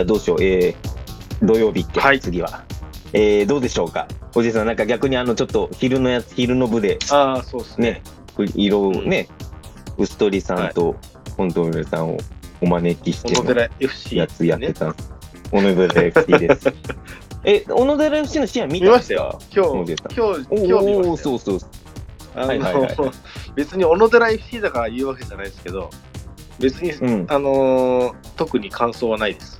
じゃあどうしよう。えー、土曜日って、はい次は。えー、どうでしょうか？おじいさん、なんか逆にあの、ちょっと昼のやつ、昼の部で、ああ、そうですね。ね、色をね、薄鳥さんと本当のさんをお招きしてやつやってたんです。小野寺 FC です。え、小野寺 FC の試合見ましたよ。今日、今日、今日見ましたよ。そうそう。あの、はいはいはい 別に小野寺 FC だから言うわけじゃないですけど、別に、うん。あのー特に感想はないです。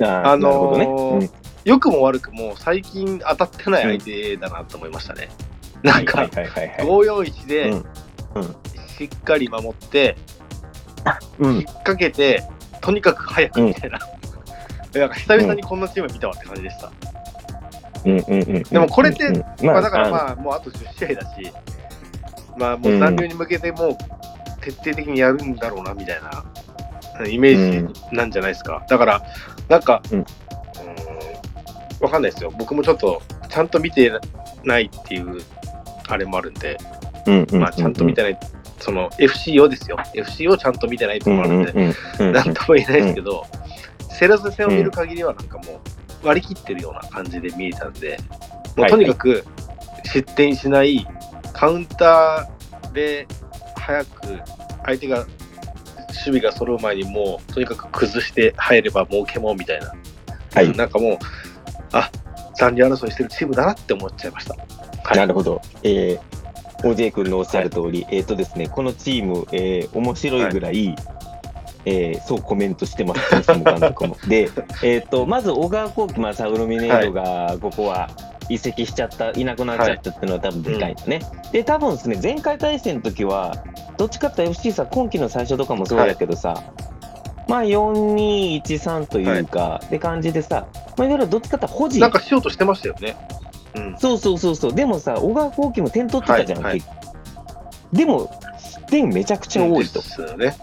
あのーね。良くも悪くも最近当たってない相手だなと思いましたね。なんか、はいはいはいはい。541でうんしっかり守って、うん引っ掛けて、とにかく早くみたいな。なんか久々にこんなチーム見たわって感じでした。うんうんうん。でもこれってうんうんまあ、だからあまあ、もうあと10試合だし、まあ、もう残留に向けてもう徹底的にやるんだろうなみたいなイメージなんじゃないですか。だから、なんか、うん。わかんないですよ。僕もちょっとちゃんと見てないっていうあれもあるんで、まあ、ちゃんと見てない、その FC をですよ。FC をちゃんと見てないっていうのもあるんで、なんとも言えないですけど、セレス戦を見る限りはなんかもう割り切ってるような感じで見えたんで、もうとにかく失点しない、カウンターで早く相手が守備が揃う前にもうとにかく崩して入れば儲けもんみたいな、はいなんかもう、あ残留争いしてるチームだなって思っちゃいました。はいなるほど。えー、OJ 君のおっしゃる通り、えっ、とですね、このチーム、えー、面白いぐらい、えーそうコメントしてます、監督も。で、えっ、と、まず小川幸輝、まあ、サウロミネードが、ここは移籍しちゃった、いなくなっちゃったっていうのは多分でかいのね。で、多分ですね、前回対戦の時は、どっちかって FC さ、今季の最初とかもそうだけどさ、まあ、4-2-1-3というか、って感じでさ、まあ、いわゆるどっちかって保持なんかしようとしてましたよね。うん、そうそうそうそう。でもさ、小川幸輝も点取ってたじゃん、はいでも、失点めちゃくちゃ多いとで。すよね。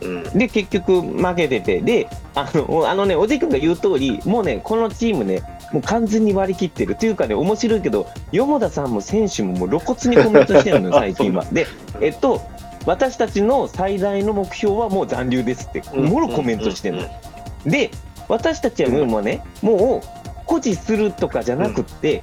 うんで、結局負けてて、で、あの、あのね、おじくんが言う通り、もうね、このチームね、もう完全に割り切ってる。というかね、面白いけど、よ田さんも選手ももう露骨にコメントしてるのよ、最近は。で、えっと、私たちの最大の目標はもう残留ですって、もろコメントしてるの。で、私たちはもうね、もう保持するとかじゃなくって、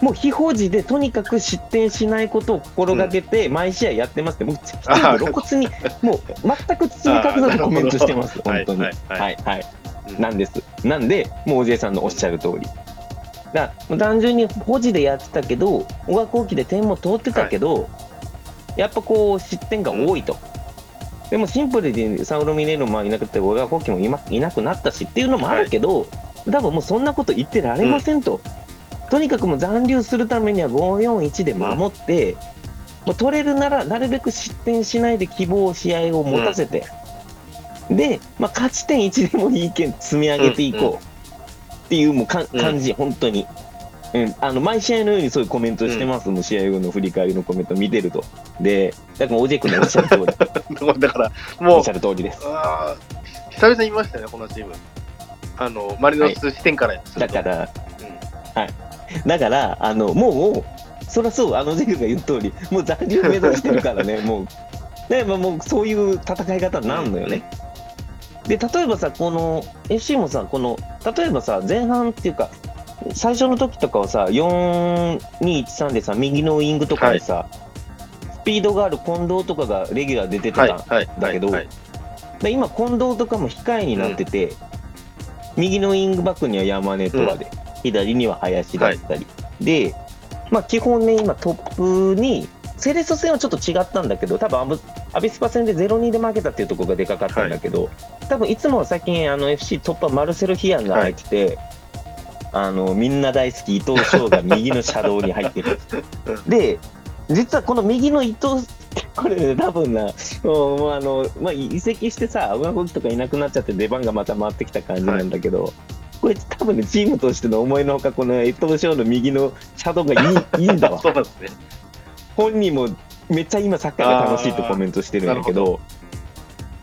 もう非保持でとにかく失点しないことを心がけて、毎試合やってますって、もう 露骨に、もう全く包み隠さずコメントしてます、本当に。はい。はいはい、なんです。なんで、もうおじいさんのおっしゃる通り。だ単純に保持でやってたけど、小川後期で点も通ってたけど、やっぱこう、失点が多いと。でもシンプルにサウロミネーロもいなくて、小川後期もいなくなったしっていうのもあるけど、多分もうそんなこと言ってられませんと。とにかくもう残留するためには5-4-1で守って、もう取れるならなるべく失点しないで希望試合を持たせて、で、まあ、勝ち点1でもいいけん積み上げていこうっていうもうかうん感じ、本当に。うん、あの毎試合のようにそういうコメントしてます、もう試合後の振り返りのコメント見てると。で、だから OJ 君のおっしゃる通り、だから、おもうっしゃ、る通りです。久々に見ましたね、このチーム。あの、マリノス視点から。だから、うんだから、あの、もう、そりゃそう、あのジェクが言う通り、もう残留目指してるからね、もう、ね、まあ、もうそういう戦い方になるのよね。で、例えばさ、この、FC もさ、この、例えばさ、前半っていうか、最初の時とかはさ、4-2-1-3でさ、右のウイングとかでさ、スピードがある近藤とかがレギュラーで出てた、はい、はい。だけどはい、で今、近藤とかも控えになってて、右のウイングバックには山根とかで、左には林だったり、で、まあ、基本ね、今、トップに、セレッソ戦はちょっと違ったんだけど、多分アブアビスパ戦で0-2で負けたっていうところがでかかったんだけど、多分いつもは最近、あの FC トップはマルセル・ヒアンが入ってて、あのみんな大好き伊藤翔が右の車道に入ってる。で、実はこの右の伊藤、これね、多分な、もうあのまあ、移籍してさ、上動きとかいなくなっちゃって、出番がまた回ってきた感じなんだけど、これ、多分ね、チームとしての思いのほか、この伊藤翔の右の車道がいいいいんだわ。そうですね。本人もめっちゃ今、サッカーが楽しいとコメントしてるんだけど、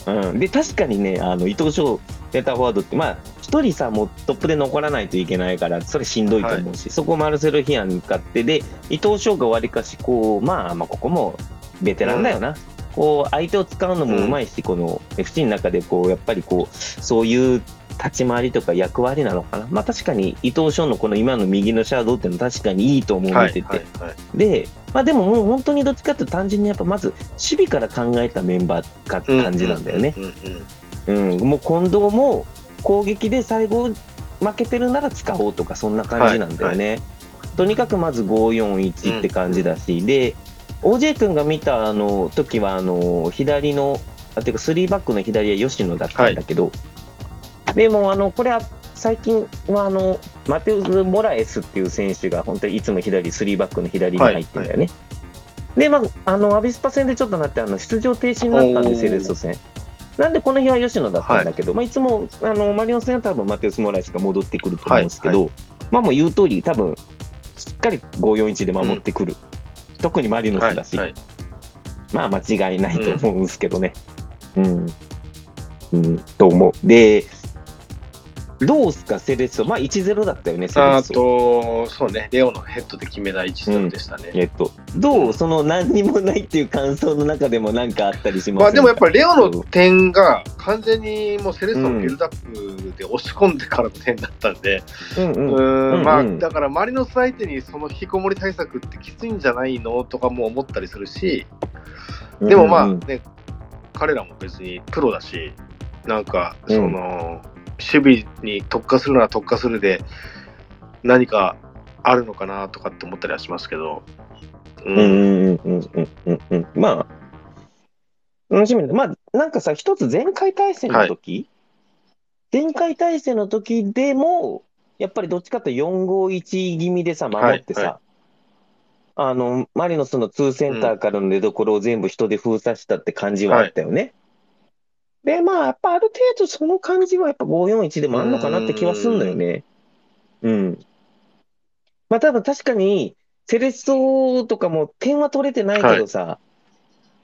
うん、で確かにね、あの伊藤翔、センターフォワードって、まあ、一人さ、もうトップで残らないといけないから、それしんどいと思うし、そこをマルセル・ヒアンに勝って、で、伊藤翔がわりかし、こう、まあ、まあ、ここもベテランだよな。こう相手を使うのもうまいし、この FC の中でこうやっぱりこうそういう立ち回りとか役割なのかな。まあ確かに伊藤翔のこの今の右のシャドウっていうのは確かにいいと思う見てて。はいはいはいで、まあでももう本当にどっちかっていうと単純にやっぱまず守備から考えたメンバーかって感じなんだよね。うんうんうんうん、もう近藤も攻撃で最後負けてるなら使おうとかそんな感じなんだよね。とにかくまず541って感じだし、で OJ 君が見たあの時はあの左のあていうか3バックの左は吉野だったんだけど、でもあのこれは最近はあのマテウス・モラエスっていう選手が本当にいつも左3バックの左に入ってるんだよね。で、まあ、あのアビスパ戦でちょっとなってあの出場停止になったんです、セレッソ戦。なんでこの日は吉野だったんだけど、まあ、いつもあのマリオン戦は多分マテウス・モラエスが戻ってくると思うんですけど、まあもう言う通り、多分しっかり5-4-1で守ってくる、特にマリノスだし、はいはいまあ間違いないと思うんですけどね。うん。うん、と思う。で、どうすか、セレッソ。まあ1-0だったよね、セレあッソ。と、そうね、レオのヘッドで決めた1-0でしたね。えっと、どう？その何にもないっていう感想の中でも何かあったりしますまあでもやっぱり、りレオの点が完全にもうセレッソのビルドアップで押し込んでからの点だったんで、うんううん。うんうんんまあだから周りの相手にその引きこもり対策ってきついんじゃないのとかも思ったりするし、でもまあうんうんね、彼らも別にプロだし、なんかうんその、守備に特化するなら特化するで何かあるのかなとかって思ったりはしますけど、ううんうんうんうんうんうん。まあ、楽しみだ。まあ、なんかさ、一つ前回対戦の時、前回対戦の時でも、やっぱりどっちかというと4-5-1気味でさ、守ってさ、はいはあの、マリノスの2センターからの出所を全部人で封鎖したって感じはあったよね。で、まあ、やっぱある程度その感じはやっぱ5-4-1でもあるのかなって気はするんだよね。うん。まあ多分確かに、セレッソとかも点は取れてないけどさ、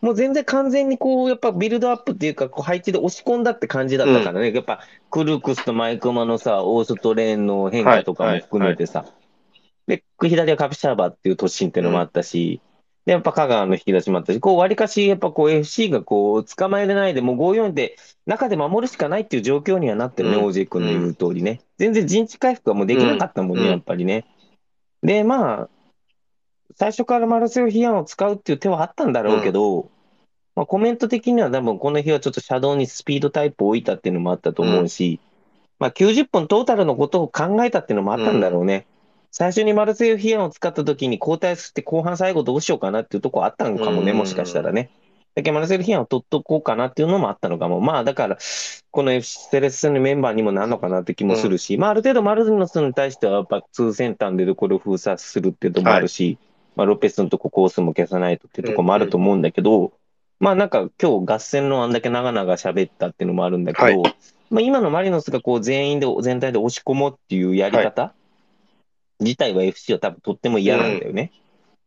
もう全然完全にこう、やっぱビルドアップっていうか、こう配置で押し込んだって感じだったからね。やっぱ、クルークスとマイクマのさ、オーストレーンの変化とかも含めてさ。で、左はカピシャーバーっていう突進っていうのもあったし、で、やっぱ香川の引き出しもあったし、こう、割かし、やっぱこう FC がこう、捕まえれないで、もう5-4で中で守るしかないっていう状況にはなってるね、うん OJ 君の言う通りね。全然陣地回復はもうできなかったもんね、うんやっぱりね。で、まあ、最初からマルセロ・ヒアンを使うっていう手はあったんだろうけど、まあ、コメント的には多分この日はちょっとシャドウにスピードタイプを置いたっていうのもあったと思うし、まあ90分トータルのことを考えたっていうのもあったんだろうね。最初にマルセロ・ヒアンを使った時に交代して後半最後どうしようかなっていうところあったのかもね、うんもしかしたらね。だけどマルセロ・ヒアンを取っとこうかなっていうのもあったのかも。まあだから、この FC セレッソのメンバーにもなるのかなって気もするし、まあある程度マルノスに対してはやっぱ2センターでこれを封鎖するっていうところもあるし、まあロペスのとこコースも消さないとっていうところもあると思うんだけど、まあなんか今日合戦のあんだけ長々喋ったっていうのもあるんだけど、はいまあ今のマリノスがこう全員で全体で押し込もうっていうやり方、自体は FC は多分とっても嫌なんだよね。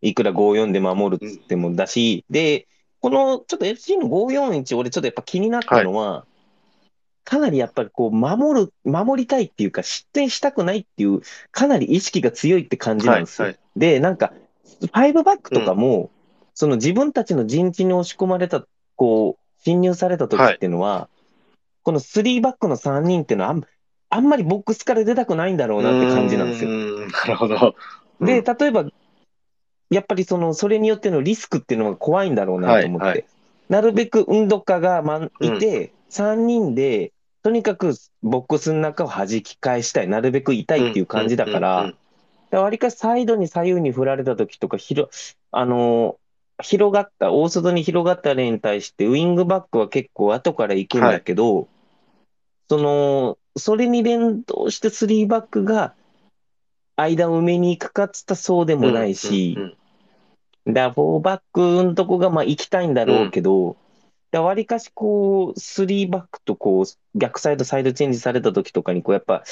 いくら5-4で守るっつってもだし、で、このちょっと FC の5-4-1俺ちょっとやっぱ気になったのは、かなりやっぱりこう守る、守りたいっていうか失点したくないっていうかなり意識が強いって感じなんですよ。はいで、なんか、5バックとかも、その自分たちの陣地に押し込まれた、こう、侵入された時っていうのは、この3バックの3人っていうのはあん、あんまりボックスから出たくないんだろうなって感じなんですよ。よ。なるほど。で、うん。例えば、やっぱりその、それによってのリスクっていうのが怖いんだろうなと思って。はい。はいなるべく運動家がまん。いて、3人で、とにかくボックスの中を弾き返したい、なるべく痛いっていう感じだから、わりかしサイドに左右に振られた時とか、ひろ、あのー広がった、大外に広がった例に対して、ウイングバックは結構後から行くんだけど、その、それに連動して3バックが間を埋めに行くかっつったらそうでもないしうん、うんだ4バックのとこがまあ行きたいんだろうけど、わりかしこう、3バックとこう、逆サイド、サイドチェンジされた時とかに、こうやっぱ、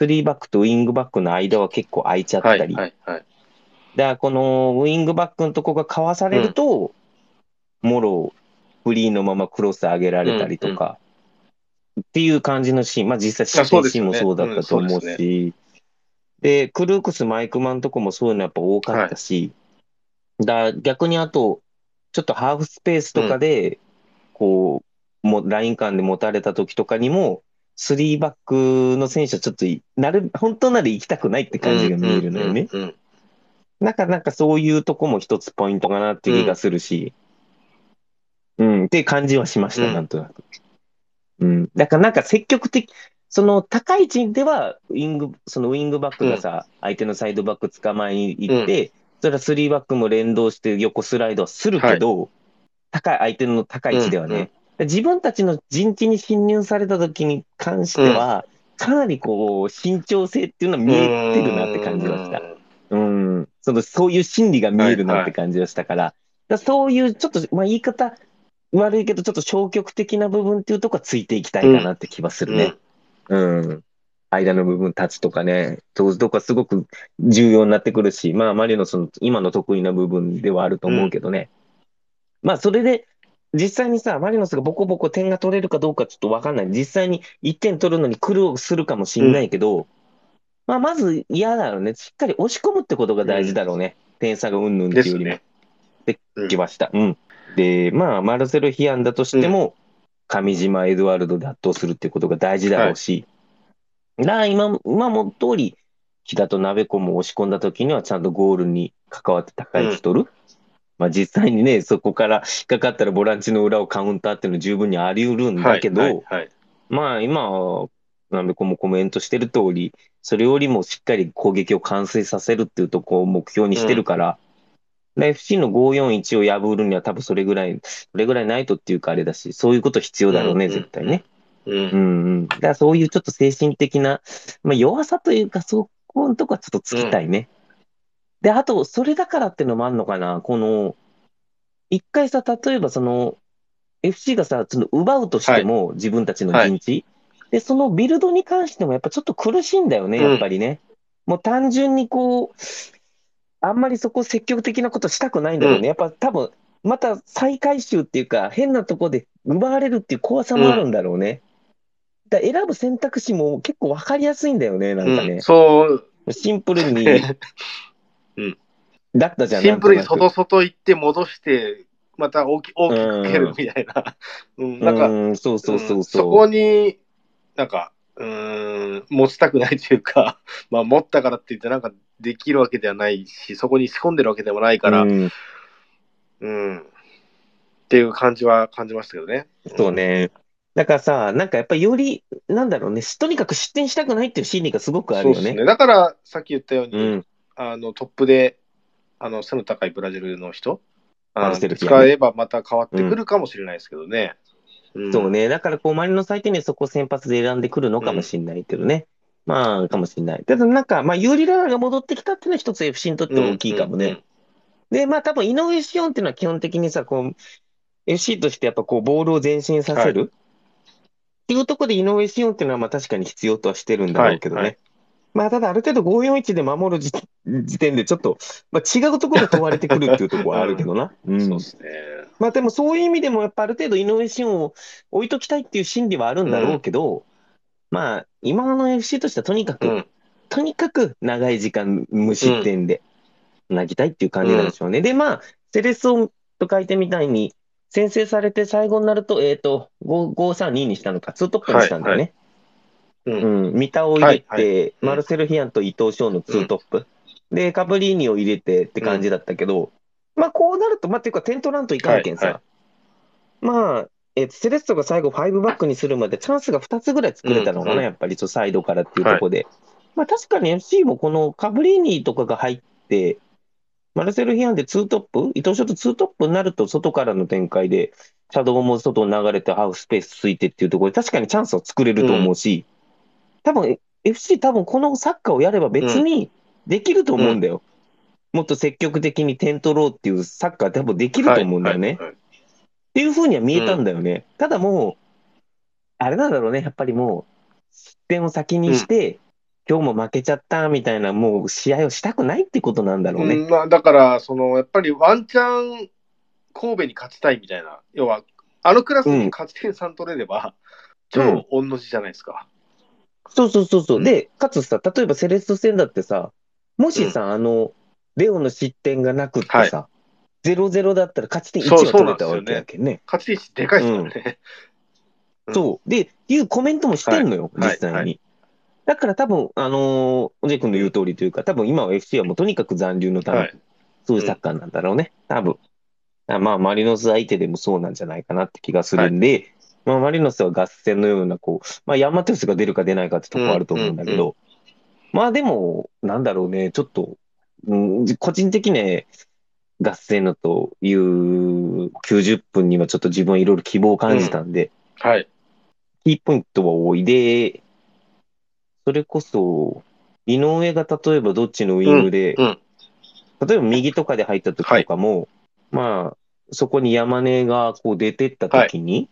3バックとウイングバックの間は結構空いちゃったり、はいはいはい。だからこのウイングバックのとこがかわされると、もろフリーのままクロス上げられたりとか、っていう感じのシーン、まあ実際シーンもそうだったと思うし、で、クルークス、マイクマンとこもそういうのやっぱ多かったし、だ逆にあと、ちょっとハーフスペースとかで、こう、もうライン間で持たれた時とかにも、3バックの選手はちょっとい、なる、本当なら行きたくないって感じが見えるのよね。なんか、なんかそういうとこも一つポイントかなっていう気がするし、うん、って感じはしました、うん。なんとなく。うん。だからなんか積極的、その高い位置では、ウィング、そのウィングバックがさ、相手のサイドバック捕まえに行って、それは3バックも連動して横スライドはするけど、高い、相手の高い位置ではね、自分たちの陣地に侵入された時に関しては、かなりこう、慎重性っていうのは見えてるなって感じはした。うん、そのそういう心理が見えるなって感じがしたから、だからそういうちょっと、まあ、言い方悪いけど、ちょっと消極的な部分っていうとこはついていきたいかなって気はするね。うん。間の部分立つとかね、そういうとこはすごく重要になってくるし、まあ、マリノスの今の得意な部分ではあると思うけどね。まあ、それで、実際にさ、マリノスがボコボコ点が取れるかどうかちょっとわかんない。実際に1点取るのに苦労するかもしんないけど、まあ、まず嫌だろうね。しっかり押し込むってことが大事だろうね。点差がうんぬんっていうよりも。ですね。できました。うん。で、まあ、マルセル・ヒアンだとしても、上島、エドワルドで圧倒するっていうことが大事だろうし、だから今、今も通り、木田と鍋子も押し込んだ時にはちゃんとゴールに関わって高い位置取る。まあ実際にね、そこから引っかかったらボランチの裏をカウンターっていうの十分にあり得るんだけど、はいはいはい。まあ今、鍋子もコメントしてる通り、それよりもしっかり攻撃を完成させるっていうとこを目標にしてるから、で FC の541を破るには多分それぐらい、それぐらいないとっていうかあれだし、そういうこと必要だろうね、うん絶対ね。うんうんうん。だからそういうちょっと精神的な、まあ、弱さというか、そこのとこはちょっとつきたいね。で、あと、それだからっていうのもあるのかな。この、一回さ、例えばその、FC がさ、その奪うとしても、自分たちの陣地、で、そのビルドに関してもやっぱちょっと苦しいんだよね、うんやっぱりね。もう単純にこう、あんまりそこ積極的なことしたくないんだろうね。うんやっぱ多分、また再回収っていうか、変なとこで奪われるっていう怖さもあるんだろうね。だから選ぶ選択肢も結構分かりやすいんだよね、なんかねうん。そう、シンプルに、だったじゃん。シンプルに外外行って戻して、また大き大きく蹴るみたいな。うん、くなんか、うん、そうそうそううんそう。そこに、なんか、うーん、持ちたくないというか、まあ、持ったからって言って、なんかできるわけではないし、そこに仕込んでるわけでもないから、ううん、ん、っていう感じは感じましたけどね。そうね。だからさ、なんかやっぱりより、なんだろうね、とにかく失点したくないっていう心理がすごくあるよね。ね。だから、さっき言ったように、うん、あのトップであの背の高いブラジルの人、使えばまた変わってくるかもしれないですけどね。んそう。ね。だからこう、周りの相手にそこ先発で選んでくるのかもしれないけどね。まあ、かもしれない。ただなんか、まあ、ユーリラーが戻ってきたっていうのは一つ FC にとって大きいかもね。で、まあ多分井上シオンっていうのは基本的にさ、こう、FC としてやっぱこう、ボールを前進させる。っていうところで井上シオンっていうのはまあ確かに必要とはしてるんだろうけどね。はいはいまあただある程度541で守る時時点でちょっと、まあ、違うところが問われてくるっていうところはあるけどな。う うんんそうですね。まあでもそういう意味でもやっぱある程度井上シオンを置いときたいっていう心理はあるんだろうけど、まあ今の FC としてはとにかく、うん。とにかく長い時間無失点で投げたいっていう感じなんでしょうね。で、まあ、セレッソと書いてみたいに、先制されて最後になると、えっ、と、5、5、3、2にしたのか、ツートップにしたんだよね。うん。うん、三田を入れて、はいはい。マルセル・ヒアンと伊藤翔のツートップ。で、カブリーニを入れてって感じだったけど、まあ、こうなると、まあ、っていうか、点取らんといかんけんさ、はいはまあ、えーセレッソが最後5バックにするまでチャンスが2つぐらい作れたのかな、うんうんやっぱり、とサイドからっていうところで。まあ、確かに FC もこのカブリーニとかが入って、マルセル・ヒアンでツートップ、伊藤翔とツートップになると、外からの展開で、シャドウも外に流れて、ハーフスペースついてっていうところで、確かにチャンスを作れると思うし、多分 FC、多分このサッカーをやれば別にできると思うんだよ。もっと積極的に点取ろうっていうサッカー多分できると思うんだよね。はいはいはいっていうふうには見えたんだよね。ただもう、あれなんだろうね、やっぱりもう、失点を先にして、今日も負けちゃったみたいな、もう試合をしたくないってことなんだろうね。うんまあ、だから、そのやっぱりワンチャン神戸に勝ちたいみたいな、要は、あのクラスに勝ち点3取れれば、超御の字じゃないですか。そうそうそうそう。うんで、かつさ、例えばセレッソ戦だってさ、もしさ、あの、レオの失点がなくってさ、0-0だったら勝ち点1そうは取れたわけやけんね。勝ち点1でかいですからね。うんそう。で、いうコメントもしてんのよ、はい実際に。はいだから多分、あのー、おじい君の言う通りというか、多分今は FC はもうとにかく残留のため、はい。そういうサッカーなんだろうね、多分。あまあ、マリノス相手でもそうなんじゃないかなって気がするんで、まあ、マリノスは合戦のような、こう、まあ、ヤンマテウスが出るか出ないかってとこはあると思うんだけど、まあでも、なんだろうね、ちょっと、うん、個人的にね、合戦のという90分にはちょっと自分はいろいろ希望を感じたんで、はい。キーポイントは多いで、それこそ、井上が例えばどっちのウイングで、うん。例えば右とかで入った時とかも、まあ、そこに山根がこう出てった時に、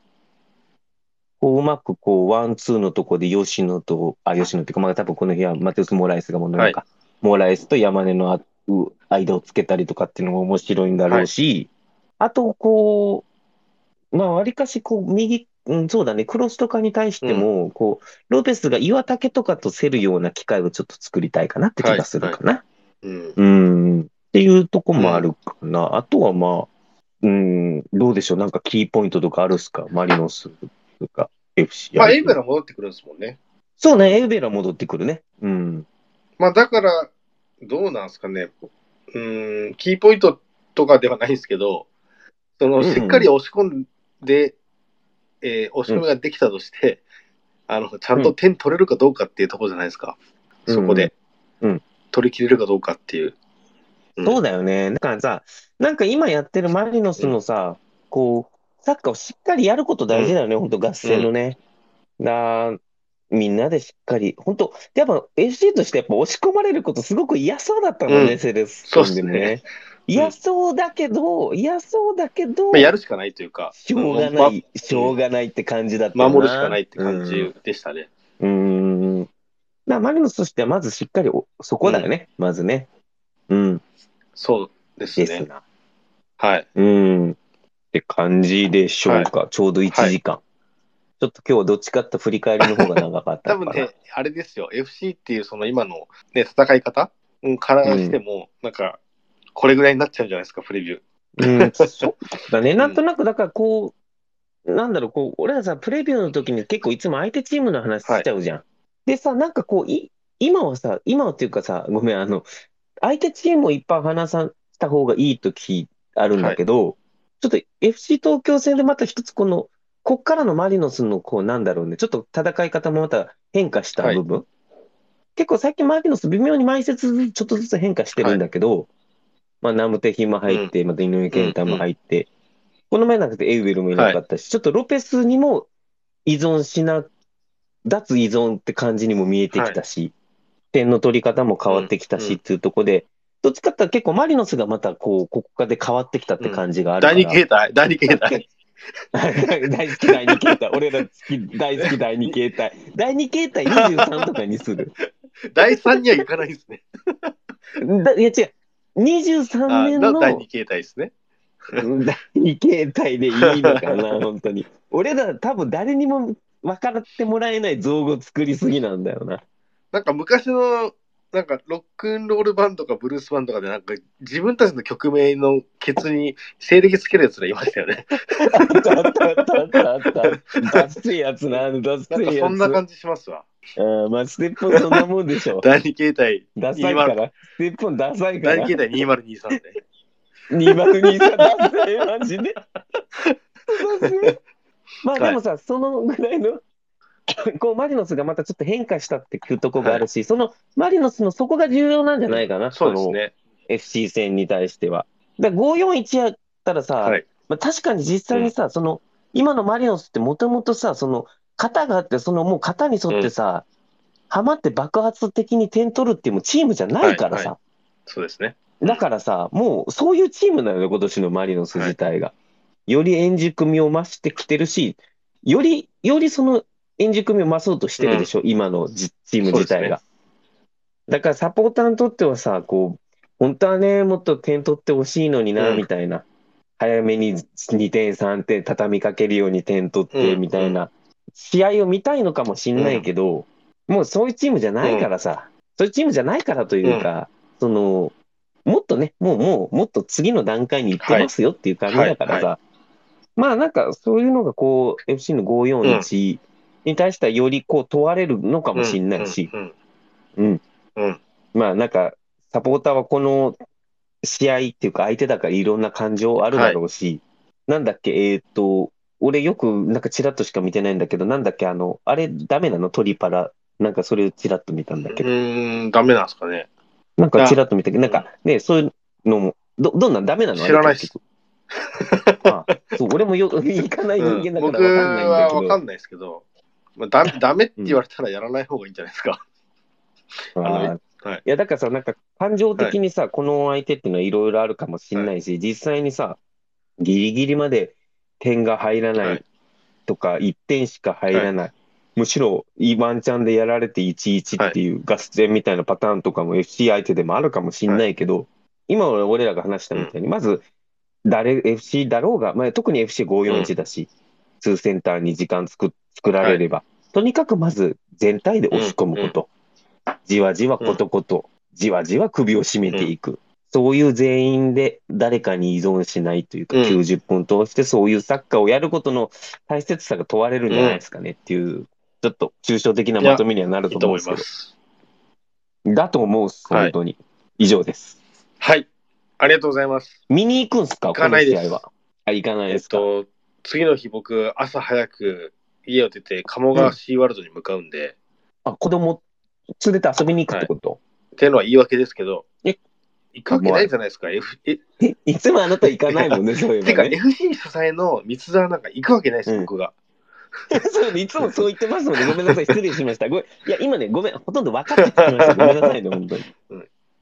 こううまくこうワンツーのとこで吉野と、あ、吉野っていうか、まあ多分この日はマテウス・モラエスがもうなんか、モラエスと山根の間をつけたりとかっていうのが面白いんだろうし、あとこう、まあわりかしこう右、うん、そうだね、クロスとかに対しても、こう、ロペスが岩竹とかと競るような機会をちょっと作りたいかなって気がするかな。うん。うん。っていうとこもあるかな。あとはまあ、うん、どうでしょう。なんかキーポイントとかあるっすか？マリノスとか FC。まあ、エイベラ戻ってくるんですもんね。そうね、エウベラ戻ってくるね。うん。まあ、だから、どうなんですかね。うーん、キーポイントとかではないんですけど、その、うんうんしっかり押し込んで、えー押し込みができたとして、あの、ちゃんと点取れるかどうかっていうところじゃないですか。うんそこで。うん取り切れるかどうかっていう。うんそうだよね。だからさ、なんか今やってるマリノスのさ、こう、サッカーをしっかりやること大事だよね、本当合戦のね。だみんなでしっかり、本当やっぱ FC としてやっぱ押し込まれることすごく嫌そうだったもんね、うんセレスそうっすでもねね。嫌そうだけど、嫌そうだけど、まあ、やるしかないというか、しょうがない、しょうがないって感じだった守るしかないって感じでしたね。うん。うん。だからマリノスとしてはまずしっかりお、そこだよね、まずね。うん。そうですね。ですな。はい。うん。って感じでしょうか。ちょうど1時間。ちょっと今日はどっちかって振り返りの方が長かった。多分ね、あれですよ、FC っていうその今の、ね、戦い方うんからしても、なんか、これぐらいになっちゃうんじゃないですか、プレビュー。うん、そう だね。なんとなく、だからこう、なんだろう、こう、俺らさ、プレビューの時に結構いつも相手チームの話しちゃうじゃん。でさ、なんかこう、い、今はさ、今はっていうかさ、ごめん、あの、相手チームをいっぱい話さた方がいい時あるんだけど、ちょっと FC 東京戦でまた一つこの、こっからのマリノスのこう、なんだろうね、ちょっと戦い方もまた変化した部分。結構最近マリノス微妙に毎節ちょっとずつ変化してるんだけど、まあ、ナムテヒも入って、また井上健太も入って、この前なんかエウベルもいなかったし、ちょっとロペスにも依存しな、脱依存って感じにも見えてきたし、点の取り方も変わってきたしっていうところで、どっちかって結構マリノスがまたこう、ここで変わってきたって感じがあるから。第二形態、第二形態。大好き第二形態。俺ら好き、大好き第二形態。第二形態23とかにする。第三にはいかないですね。だいや違う。23あ年のの第二形態ですね。第二形態でいいのかな、本当に。俺ら多分誰にも分からってもらえない造語作りすぎなんだよな。なんか昔の、なんかロックンロールバンドかブルースバンドかで、なんか自分たちの曲名のケツに西暦つけるやつらいましたよね。あったあったあった。あった。あった。ダッセいやつな、ダッセなんかいやつ。そんな感じしますわ。うん、まあ、ステップンそんなもんでしょ。第二形態、ダサいから。ステップンダサいから。第二形態2023で。2023ダサい、マジで。ダサいまあでもさ、そのぐらいの、こう、マリノスがまたちょっと変化したっていうところがあるし、そのマリノスのそこが重要なんじゃないかな、のそうですね。FC 戦に対しては。だから541やったらさ、はい。まあ、確かに実際にさ、その、今のマリノスってもともとさ、その、型があって、そのもう型に沿ってさ、はまって爆発的に点取るっていうチームじゃないからさ。はそうですね。だからさ、もうそういうチームなのよ、今年のマリノス自体が。より円熟味を増してきてるし、より、よりその円熟味を増そうとしてるでしょ、今のじチーム自体が。だからサポーターにとってはさ、こう、本当はね、もっと点取ってほしいのにな、うん。みたいな。早めに2点、3点畳みかけるように点取って、うん。みたいな。試合を見たいのかもしんないけど、もうそういうチームじゃないからさ、そういうチームじゃないからというか、その、もっとね、もう、もう、もっと次の段階に行ってますよっていう感じだからさ、はまあなんかそういうのがこう FC の541に対してはよりこう問われるのかもしれないし、うん。うん。うん。まあなんかサポーターはこの試合っていうか相手だからいろんな感情あるだろうし、なんだっけ、えっと、俺よくなんかチラッとしか見てないんだけど、なんだっけ、あの、あれダメなの？トリパラ。なんかそれをチラッと見たんだけうど、ーん、ダメなんですかね。なんかチラッと見たけど、なんかね、そういうのも、ど、どんなんダメなの？知らないっす。あそう、俺もよ、行かない人うん間だ僕からわかんないんだはけど。わかんないですけど、まあ、ダ ダメって言われたらやらない方がいいんじゃないですか。はい。いや、だからさ、なんか感情的にさ、この相手っていうのはいろいろあるかもしれないし、実際にさ、ギリギリまで点が入らなはい。いとか、1点しか入らない。むしろ、いいワンチャンでやられて1-1っていう合戦みたいなパターンとかも FC 相手でもあるかもしれないけど、今俺らが話したみたいに、まず、誰、FC だろうが、まあ、特に FC541 だし、ツーセンターに時間作作られれば、とにかくまず全体で押し込むこと。じわじわことこと、じわじわ首を絞めていく。そういう全員で誰かに依存しないというか、うん90分通してそういうサッカーをやることの大切さが問われるんじゃないですかねっていう、ちょっと抽象的なまとめにはなるいいとと思うんですけ思います。ど。だと思う本当に。以上です。はい。ありがとうございます。見に行くんすか行かないですこの試合は。あ、行かないえっですか。と、次の日僕、朝早く家を出て、鴨川シーワールドに向かうんで、あ、子供連れて遊びに行くってこと、っていうのは言い訳ですけど、え？行くわけないじゃないですか。F、え、い、つもあなた行かないもんね、そういてか。FC 主催の三沢なんか行くわけないです、うん僕が。そういつもそう言ってますので、ごめんなさい、失礼しました。ごめんいや、今ね、ごめん、ほとんど分かってきました。ごめんなさいね、本当に。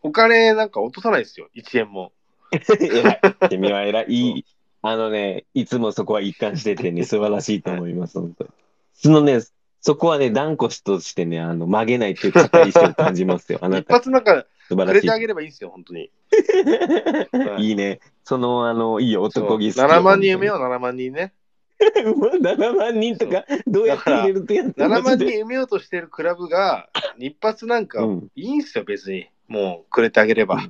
お金なんか落とさないですよ、1円も。偉 い。君は偉い。いい。あのね、いつもそこは一貫しててね、素晴らしいと思います、本当に。そのね、そこはね、断固としてね、あの、曲げないっていう堅い意志を感じますよ。あな一た、発なんか素晴らしいくれてあ。げればいいんですよ、本当に。はいいいね。その、あの、いいよ、男気好きよ。7万人埋めよ。よう、7万人ね。7万人とか、どうやって入れるって7万人マジで埋めようとしてるクラブが、一発なんかうんいいんすよ、別に。もうくれてあげれば。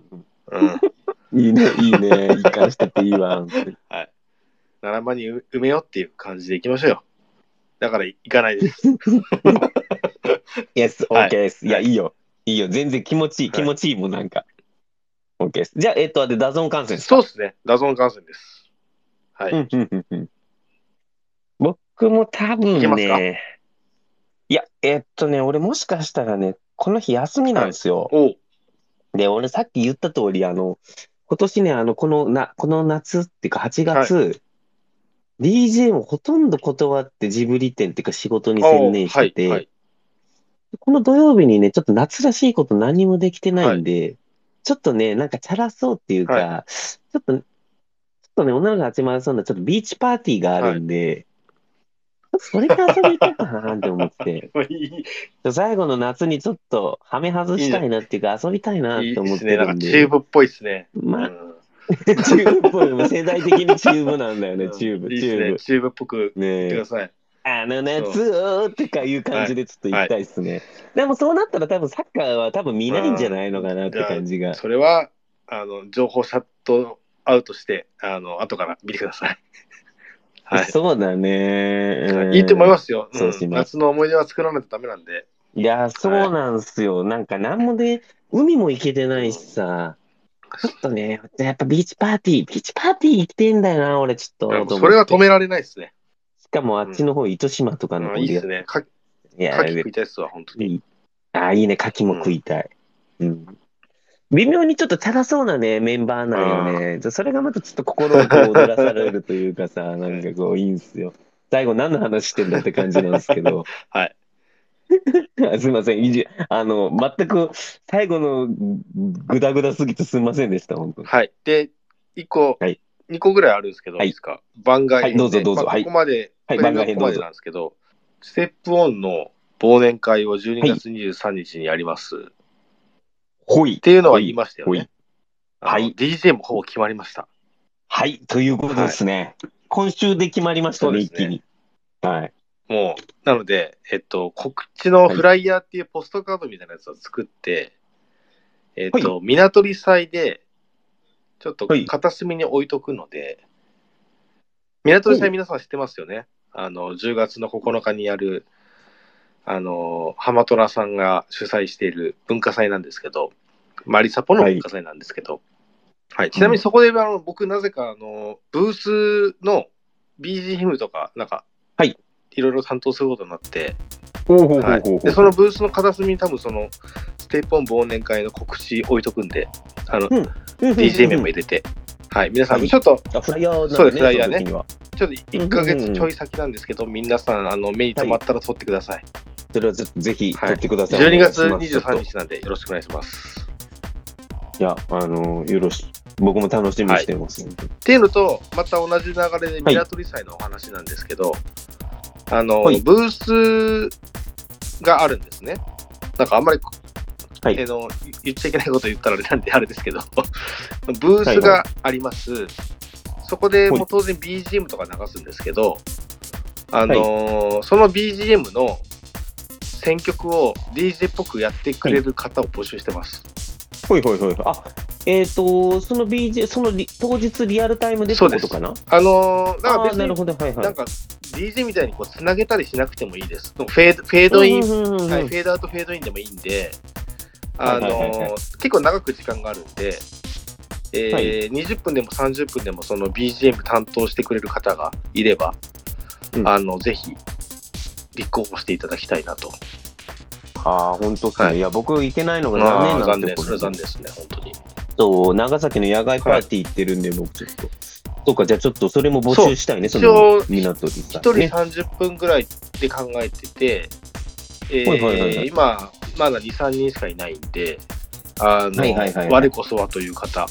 うん。いいね、いいね。一貫してていいわ。本当に7万人埋めようっていう感じでいきましょうよ。だから行かないです。Yes, はい OK です。いや、はいいいよ。いいよ。全然気持ちいい。はい気持ちいいもん、なんか。OK です。じゃあ、えっと、で、 DAZN 観戦ですか？そうですね。 DAZN 観戦です。はい。うんうんうんうん僕も多分いけますか？ね、いや、えっとね、俺もしかしたらね、この日休みなんですよ。おうで、俺さっき言った通り、あの、今年ね、あの、このな、この夏っていうか8月、DJ もほとんど断ってジブリ展っていうか仕事に専念してて、はいはい。この土曜日にね、ちょっと夏らしいこと何もできてないんで、ちょっとね、なんかチャラそうっていうか、はちょっと、ちょっとね、女の子が集まりそうな、ちょっとビーチパーティーがあるんで、それから遊び行こうかなって思って、い最後の夏にちょっとはめ外したいなっていうか、遊びたいなっいいて思っですね。なんかてるんで、チューブっぽいですね。まあ、うんチューブっぽいのも世代的にチューブなんだよね、TUBE。チューチューブっぽく言ってください。あの夏をってかいう感じでちょっと行きたいですね。でもそうなったら多分サッカーは多分見ないんじゃないのかなって感じが。それは、あの、情報シャットアウトして、あの、後から見てください。はい。そうだね。うんいいと思いますよ。そうします夏の思い出は作らないとダメなんで。いや、そうなんすよ。なんかなんもで、海も行けてないしさ、ちょっとね、やっぱビーチパーティー、ビーチパーティー行きてんだよな、俺ちょっと。それは止められないですね。しかもあっちの方、糸島とかのあ方いいですね。かいや、牡蠣食いたいっすわ、本当に。いい。あ、いいね、牡蠣も食いたい。うん。微妙にちょっとチャラそうなね、メンバーなんよね。それがまたちょっと心をこう踊らされるというかさ、なんかこういいんすよ。最後何の話してんだって感じなんですけど。はい。あすいません。いじあの、全く最後のグダグダすぎてすみませんでした、本当に。はい。で、1個、はい2個ぐらいあるんですけど、はいいいですか？番外編で、はいどうぞどうぞはいまあここまで、はい番外編どうぞここまでなんですけど、ステップオンの忘年会を12月23日にやります。っほい。ていうのは言いましたよね。はい DJ もほぼ決まりました。はい、ということですね。今週で決まりましたね、ね一気に。はい。もう、なので、えっと、告知のフライヤーっていうポストカードみたいなやつを作って、えっと、港り祭で、ちょっとはい片隅に置いとくので、港祭皆さん知ってますよね？あの、10月の9日にやる、あの、浜虎さんが主催している文化祭なんですけど、マリサポの文化祭なんですけど、はい。ちなみにそこで、あの、僕なぜか、あの、ブースの BGM とか、なんか、はい。いろいろ担当することになって、はい、でそのブースの片隅に多分そのステイポン忘年会の告知置いとくんで、あの、うん。DJ メモ入れて、はい、皆さん、はい。ちょっと、あフライヤーですフライヤーね。ちょっと1ヶ月ちょい先なんですけど、皆さん、あの、目に留まったら撮ってください。それはぜぜひはい撮ってください。12月お願いします23日なんでよろしくお願いします。いや、あの、よろし僕も楽しみにしてます。っていうのと、また同じ流れでミラトリ祭のお話なんですけど、あの、はいブースがあるんですね。なんかあんまり、はいえーの言っちゃいけないこと言ったらあれなんであれですけど、ブースがあります。そこでもう当然 BGM とか流すんですけど、あのーその BGM の選曲を DJ っぽくやってくれる方を募集してます。ほいほいほい。あ、えっ、と、その BJ、そのリ当日リアルタイムでってことかな？あのーだからあーなるほど、はいはい。なんか DJ みたいにこうつなげたりしなくてもいいです。フェードフェードイン、はい、フェードアウト、フェードインでもいいんで、あのはいはいはいはい。ー結構長く時間があるんで、えーはい。20分でも30分でもその BGM 担当してくれる方がいれば、うん。あのぜひ立候補していただきたいなと。ああ、本当っすね。はいい、や、僕行けないのがま残念あ残念、なんで、残念ですね、本当に。そう、長崎の野外パーティー行ってるんで、僕ちょっと。そうか、じゃあちょっとそれも募集したいね、その港にさ、1人ね。30分ぐらいで考えてて、えーはいはいはいはい今、まだ2、3人しかいないんで、あの、はいはいはいはい我こそはという方、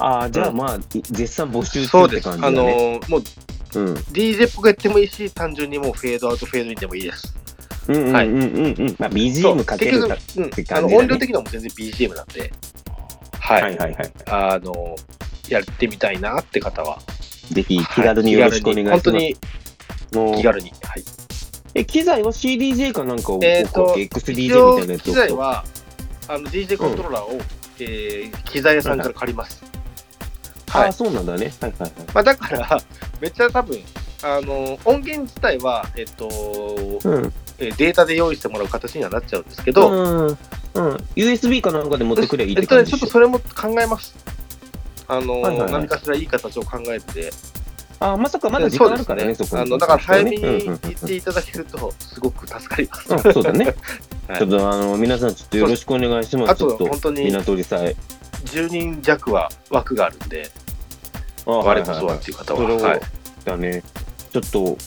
ああ、じゃあうんまあ、絶賛募集そうです。中って感じあのだね。もううん。DJ っぽくやってもいいし、単純にもうフェードアウト、フェードインでもいいです。うんうんうんはいうんうん。まあ、BGM かけるか。結局、うんて感じだねあの音量的にはもう全然 BGM なんで、はい、はいはいはい。あの、やってみたいなって方は、ぜひ気軽によろしくお願いします。本当に気軽に。はい。え、機材は CDJ かなんかを、えーと XDJ 一みた応いなやつを機材は、あの DJ コントローラーを、えー機材屋さんから借ります。はいああ、そうなんだね。はいはいはい。まあ、だから、めっちゃ多分、あの、音源自体は、えっと、うん。えーデータで用意してもらう形にはなっちゃうんですけど、うん。うん。USB かなんかで持ってくればいいっえってとね、感じでしょ？ちょっとそれも考えます。あの、はいはいはい何かしらいい形を考えて、あ、まさかまだ時間あるからね、そこに。あのだから早めにうんうんうんうん言っていただけると、すごく助かります。あそうだね。はいちょっとあの、皆さんちょっとよろしくお願いします。あと本当に港りさえ。10人弱は枠があるんで、あ我こそはっていう方は。はい、だね。ちょっと、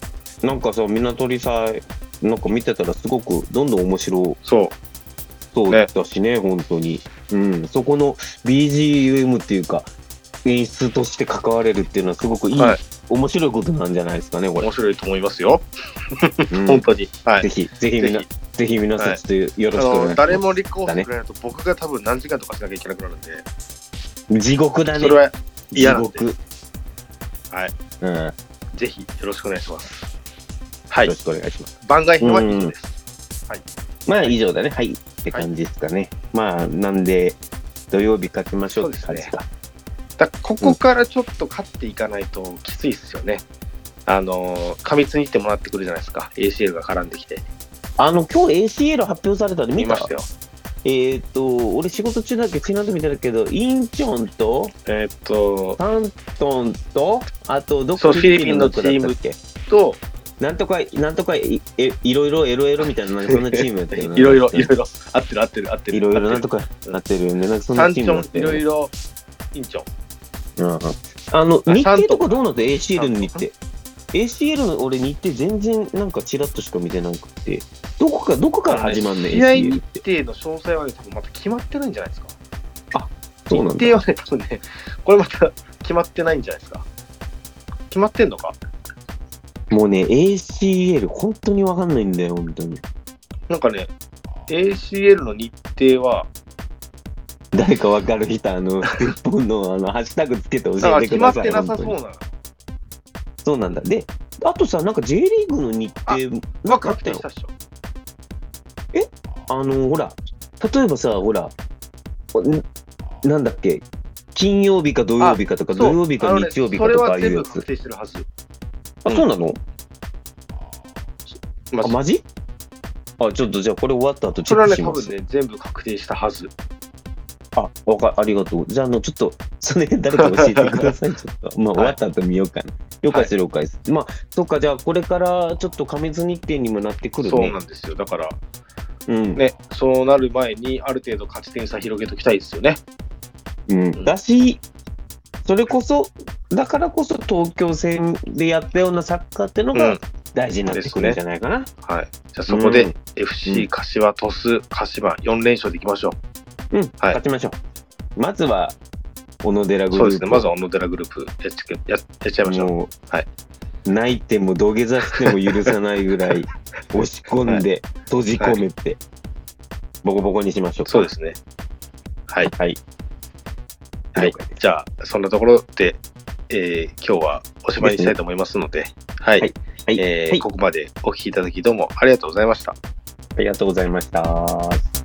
なんかさ、港りさえ、なんか見てたらすごくどんどん面白そう。そうねだしね、本当に。うん。そこの BGM っていうか、演出として関われるっていうのはすごくいい、はい面白いことなんじゃないですかね、これ面。白いと思いますよ。うん 本当に。はい。ぜひ、ぜひみなぜひ、皆さんちょっとよろしくお願いします。誰も立候補してくれないと、僕が多分何時間とかしなきゃいけなくなるんで、地獄だね。それは地嫌なんで、獄。はい。うん。よぜひよろしくお願いします。はいろ。しくお願いします。番外編は以上です。まあ以上だね。はい。って感じですかね。まあ、なんで、土曜日勝ちましょうって感じか。だここからちょっと勝っていかないときついですよね。あの、過密に来てもらってくるじゃないですか。ACL が絡んできて。あの、今日 ACL 発表されたの見た？見ましたよ。えっ、と、俺仕事中だっけ、ちらっと見てたけど、インチョンと、えーっと、サントンと、あと、どこ？そうフィリピンのどこだったっけ？と、なんとか、なんとかい、えいろいろ、エロエロみたいな、なんかそんな チームやったよな。いろいろ、いろいろ、合ってる合ってる合ってる。いろいろ、合ってるなんとかなってるよね。なんかそんサンチなチームやっョン、いたよねろいろ、インチョン。うんうんあの、あ日程とかどうなって ?ACL の日程。ACL の俺日程全然なんかチラッとしか見てなくて、どこか、どこから始まんねん、試合日て。程の詳細はね、多分まだ決まってないんじゃないですか。そうなんだ。日程はね、多分ね、これまた 決まってないんじゃないですか。決まってんのか？もうね、ACL 本当にわかんないんだよ、本当に。なんかね、ACL の日程は、誰かわかる人、あの、日本のあの、ハッシュタグつけて教えてください。決まってなさそうな。そうなんだ。で、あとさ、なんか J リーグの日程、なはんかあったよ確定し。たっしょ。あの、ほら、例えばさ、ほら、んなんだっけ、金曜日か土曜日かとか、そう土曜日か日曜日かとかいうやつ。あ、うんそうなの？まあ、マジ？あ、ちょっとじゃあこれ終わった後チェそれはね、多ックします。分ね、全部確定したはず。あ、わか、ありがとう。じゃあ、あの、ちょっと、それ 誰か教えてください。ちょっと。まあ、終わった後見ようかな。了解です、了解です。まあ、そっか、じゃあ、これからちょっと過密日程にもなってくるそうね。なんですよ。だから、うん。ね、そうなる前に、ある程度勝ち点差広げときたいですよね。うん。だし、それこそ、だからこそ東京戦でやったようなサッカーってのがうん大事になってくるんじゃないかな。はい。じゃあそこで、うん FC 柏鳥栖鹿島4連勝でいきましょう。うん、勝ちましょう。まずは、小野寺グループ。そうですね。まずは小野寺グループやっちゃややっちゃいましょう。はい泣いても土下座しても許さないぐらい 押し込んで、閉じ込めて、ボコボコにしましょうか。そうですね。はい。はい。はい。じゃあ、そんなところで、えー今日はおしまいにしたいと思いますので、はい。はいはい。えーはいここまでお聞きいただきどうもありがとうございました。ありがとうございました。